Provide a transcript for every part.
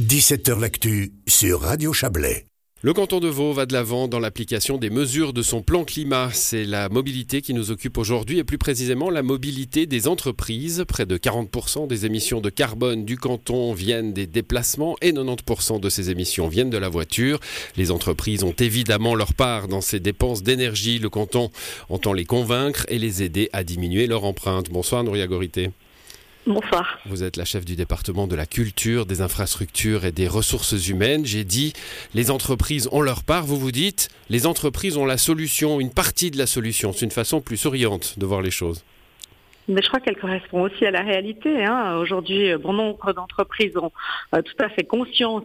17h L'actu sur Radio Chablais. Le canton de Vaud va de l'avant dans l'application des mesures de son plan climat. C'est la mobilité qui nous occupe aujourd'hui et plus précisément la mobilité des entreprises. Près de 40% des émissions de carbone du canton viennent des déplacements et 90% de ces émissions viennent de la voiture. Les entreprises ont évidemment leur part dans ces dépenses d'énergie. Le canton entend les convaincre et les aider à diminuer leur empreinte. Bonsoir Nouria Gorité. Bonsoir. Vous êtes la chef du département de la culture, des infrastructures et des ressources humaines. J'ai dit, les entreprises ont leur part. Vous vous dites, les entreprises ont la solution, une partie de la solution. C'est une façon plus souriante de voir les choses. Mais je crois qu'elle correspond aussi à la réalité. Hein. Aujourd'hui, bon nombre d'entreprises ont euh, tout à fait conscience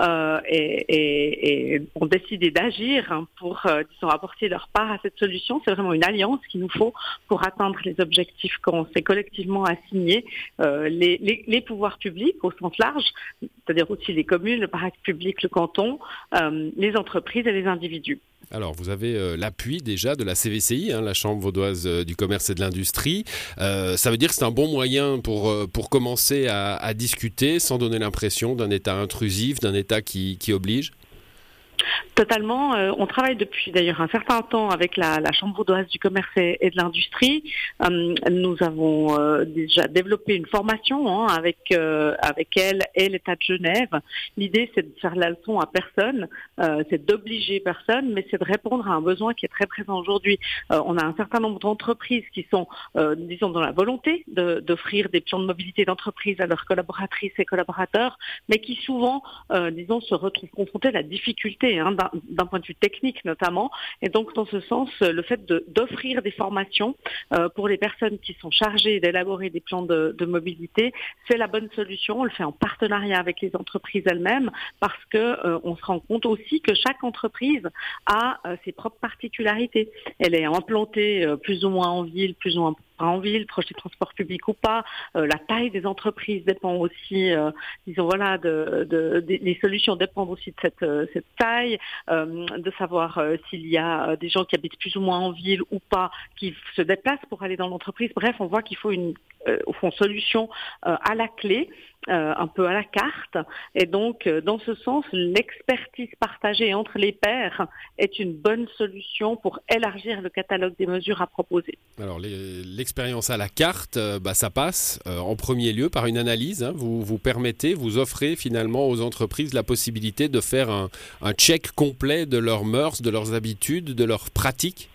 euh, et, ont décidé d'agir pour, euh, disons, apporter leur part à cette solution. C'est vraiment une alliance qu'il nous faut pour atteindre les objectifs qu'on s'est collectivement assignés. Les, les, pouvoirs publics au sens large, c'est-à-dire aussi les communes, le parc public, le canton, les entreprises et les individus. Alors, vous avez euh, l'appui déjà de la CVCI, hein, la Chambre vaudoise euh, du commerce et de l'industrie. Euh, ça veut dire que c'est un bon moyen pour, pour commencer à, discuter sans donner l'impression d'un État intrusif, d'un État qui oblige? Totalement. Euh, on travaille depuis d'ailleurs un certain temps avec la, Chambre vaudoise du commerce et, de l'industrie. Euh, nous avons euh, déjà développé une formation hein, avec avec elle et l'État de Genève. L'idée, c'est de faire la leçon à personne, c'est d'obliger personne, mais c'est de répondre à un besoin qui est très présent aujourd'hui. on a un certain nombre d'entreprises qui sont, disons, dans la volonté d'offrir des plans de mobilité d'entreprise à leurs collaboratrices et collaborateurs, mais qui souvent, disons, se retrouvent confrontés à la difficulté hein, d'un point de vue technique notamment. Et donc, dans ce sens, le fait d'offrir des formations euh, pour les personnes qui sont chargées d'élaborer des plans de, mobilité, c'est la bonne solution. On le fait en partenariat avec les entreprises elles-mêmes parce que euh, on se rend compte aussi que chaque entreprise a euh, ses propres particularités. Elle est implantée plus ou moins en ville, plus ou moins en ville, proche des transports publics ou pas. la taille des entreprises dépend aussi, disons voilà, les solutions dépendent aussi de cette, cette taille. Euh, de savoir euh, s'il y a euh, des gens qui habitent plus ou moins en ville ou pas, qui se déplacent pour aller dans l'entreprise. Bref, on voit qu'il faut une au fond solution à la clé. un peu à la carte. Et donc, dans ce sens, l'expertise partagée entre les pairs est une bonne solution pour élargir le catalogue des mesures à proposer. Alors, l'expérience à la carte, bah, ça passe en premier lieu par une analyse. Hein. Vous vous permettez, vous offrez finalement aux entreprises la possibilité de faire un, un check complet de leurs mœurs, de leurs habitudes, de leurs pratiques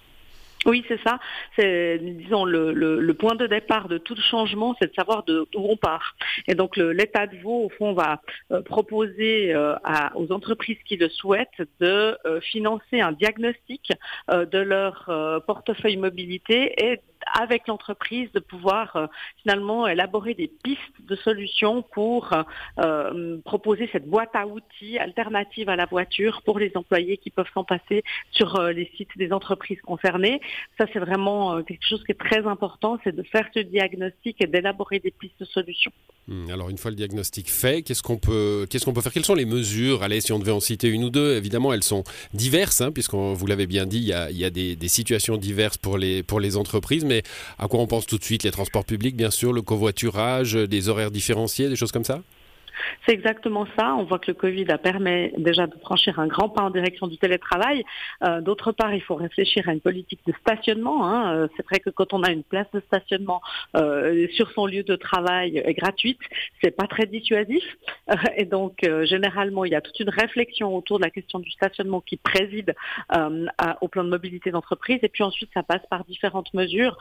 oui, c'est ça. C'est, disons, le, point de départ de tout changement, c'est de savoir d'où on part. Et donc, l'État de Vaud, au fond, va euh, proposer euh, aux entreprises qui le souhaitent de euh, financer un diagnostic de leur portefeuille mobilité et avec l'entreprise de pouvoir euh, finalement élaborer des pistes de solutions pour euh, euh, proposer cette boîte à outils alternative à la voiture pour les employés qui peuvent s'en passer sur les sites des entreprises concernées. Ça, c'est vraiment quelque chose qui est très important, c'est de faire ce diagnostic et d'élaborer des pistes de solutions. Hmm, alors une fois le diagnostic fait, qu'est-ce qu'on peut, qu'est-ce qu'on peut faire? Quelles sont les mesures? Allez, si on devait en citer une ou deux, évidemment elles sont diverses, hein, puisque vous l'avez bien dit, il y a, il y a des, des, situations diverses pour les, pour les entreprises, mais à quoi on pense tout de suite? Les transports publics, bien sûr, le covoiturage, des horaires différenciés, des choses comme ça? C'est exactement ça. On voit que le Covid a permis déjà de franchir un grand pas en direction du télétravail. Euh, d'autre part, il faut réfléchir à une politique de stationnement. Hein. Euh, c'est vrai que quand on a une place de stationnement euh, sur son lieu de travail gratuite, c'est pas très dissuasif. et donc, généralement, il y a toute une réflexion autour de la question du stationnement qui préside au plan de mobilité d'entreprise. Et puis ensuite, ça passe par différentes mesures,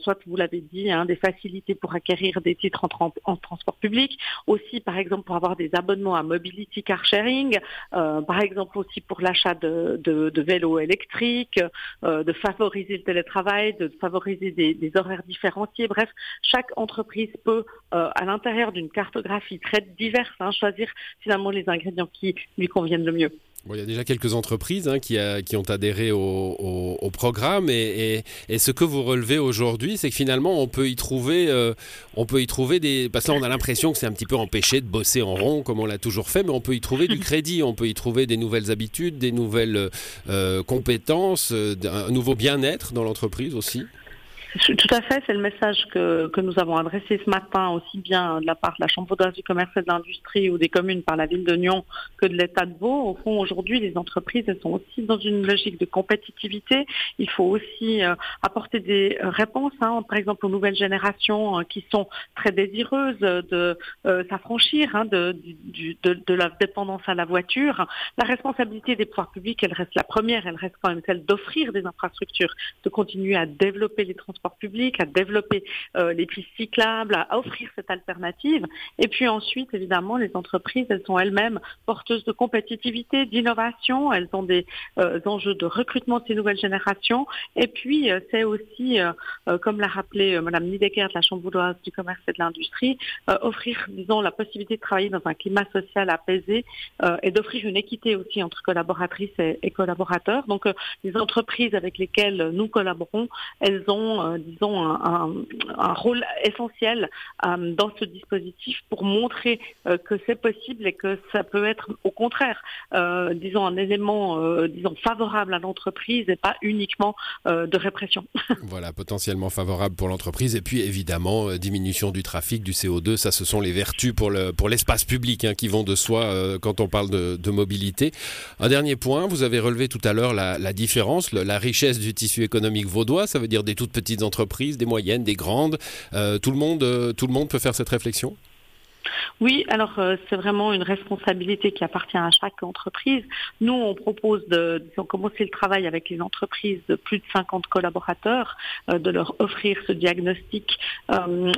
soit vous l'avez dit, hein, des facilités pour acquérir des titres en, en transport public, aussi par exemple pour avoir des abonnements à Mobility Car Sharing, euh, par exemple aussi pour l'achat de, vélos électriques, euh, de favoriser le télétravail, de favoriser des, horaires différenciés. Bref, chaque entreprise peut, euh, à l'intérieur d'une cartographie très diverse, hein, choisir finalement les ingrédients qui lui conviennent le mieux il y a déjà quelques entreprises hein, qui, qui, ont adhéré au, programme et, ce que vous relevez aujourd'hui, c'est que finalement on peut y trouver, euh, on peut y trouver des, parce que là on a l'impression que c'est un petit peu empêché de bosser en rond comme on l'a toujours fait, mais on peut y trouver du crédit, on peut y trouver des nouvelles habitudes, des nouvelles euh, compétences, euh, un nouveau bien-être dans l'entreprise aussi. Tout à fait, c'est le message que, nous avons adressé ce matin aussi bien de la part de la Chambre vaudoise du commerce et de l'industrie ou des communes par la ville de Nyon que de l'État de Vaud. Au fond, aujourd'hui, les entreprises, elles sont aussi dans une logique de compétitivité. Il faut aussi euh, apporter des réponses, hein, par exemple aux nouvelles générations euh, qui sont très désireuses de euh, s'affranchir hein, de, de, de, la dépendance à la voiture. La responsabilité des pouvoirs publics, elle reste la première, elle reste quand même celle d'offrir des infrastructures, de continuer à développer les transports public, à développer euh, les pistes cyclables, à offrir cette alternative. Et puis ensuite, évidemment, les entreprises, elles sont elles-mêmes porteuses de compétitivité, d'innovation, elles ont des euh, enjeux de recrutement de ces nouvelles générations. Et puis, euh, c'est aussi, comme l'a rappelé Madame Niedecker de la Chambre vaudoise du commerce et de l'industrie, offrir, disons, la possibilité de travailler dans un climat social apaisé et d'offrir une équité aussi entre collaboratrices et, et collaborateurs. Donc, les entreprises avec lesquelles nous collaborons, elles ont disons, un, rôle essentiel euh, dans ce dispositif pour montrer euh, que c'est possible et que ça peut être au contraire, disons, un élément, disons, favorable à l'entreprise et pas uniquement de répression. Voilà, potentiellement favorable pour l'entreprise. Et puis, évidemment, diminution du trafic, du CO2, ça, ce sont les vertus pour le pour l'espace public hein, qui vont de soi quand on parle de, mobilité. Un dernier point, vous avez relevé tout à l'heure la, différence, la richesse du tissu économique vaudois, ça veut dire des toutes petites entreprises, des moyennes, des grandes. Euh, euh, tout le monde peut faire cette réflexion? Oui, alors euh, c'est vraiment une responsabilité qui appartient à chaque entreprise. Nous, on propose de commencer le travail avec les entreprises de plus de 50 collaborateurs, euh, de leur offrir ce diagnostic euh,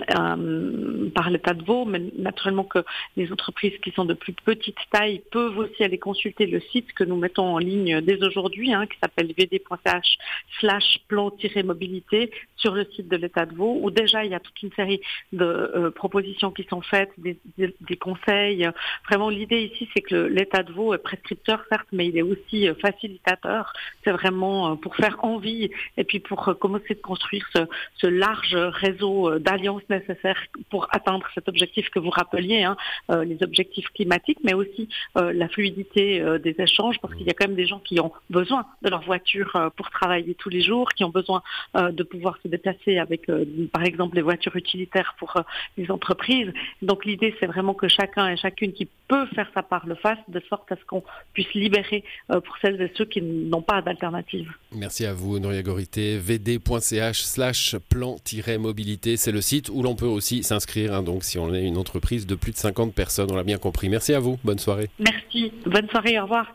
par l'État de Vaud, mais naturellement que les entreprises qui sont de plus petite taille peuvent aussi aller consulter le site que nous mettons en ligne dès aujourd'hui, hein, qui s'appelle vd.ch slash plan-mobilité sur le site de l'État de Vaud, où déjà il y a toute une série de propositions qui sont faites, des, conseils. Vraiment, l'idée ici, c'est que l'État de Vaud est prescripteur, certes, mais il est aussi euh, facilitateur. C'est vraiment euh, pour faire envie et puis pour euh, commencer de construire ce, large réseau d'alliances nécessaires pour atteindre cet objectif que vous rappeliez, hein, les objectifs climatiques, mais aussi la fluidité des échanges, parce qu'il y a quand même des gens qui ont besoin de leur voiture pour travailler tous les jours, qui ont besoin de pouvoir se déplacer avec, par exemple, les voitures utilitaires pour les entreprises. Donc l'idée, c'est vraiment que chacun et chacune qui peut faire sa part le fasse, de sorte à ce qu'on puisse libérer euh, pour celles et ceux qui n'ont pas d'alternative. Merci à vous, Noria Gorité. vd.ch slash plan-mobilité, c'est le site où l'on peut aussi s'inscrire, hein, donc si on est une entreprise de plus de 50 personnes, on l'a bien compris. Merci à vous, bonne soirée. Merci, bonne soirée, au revoir.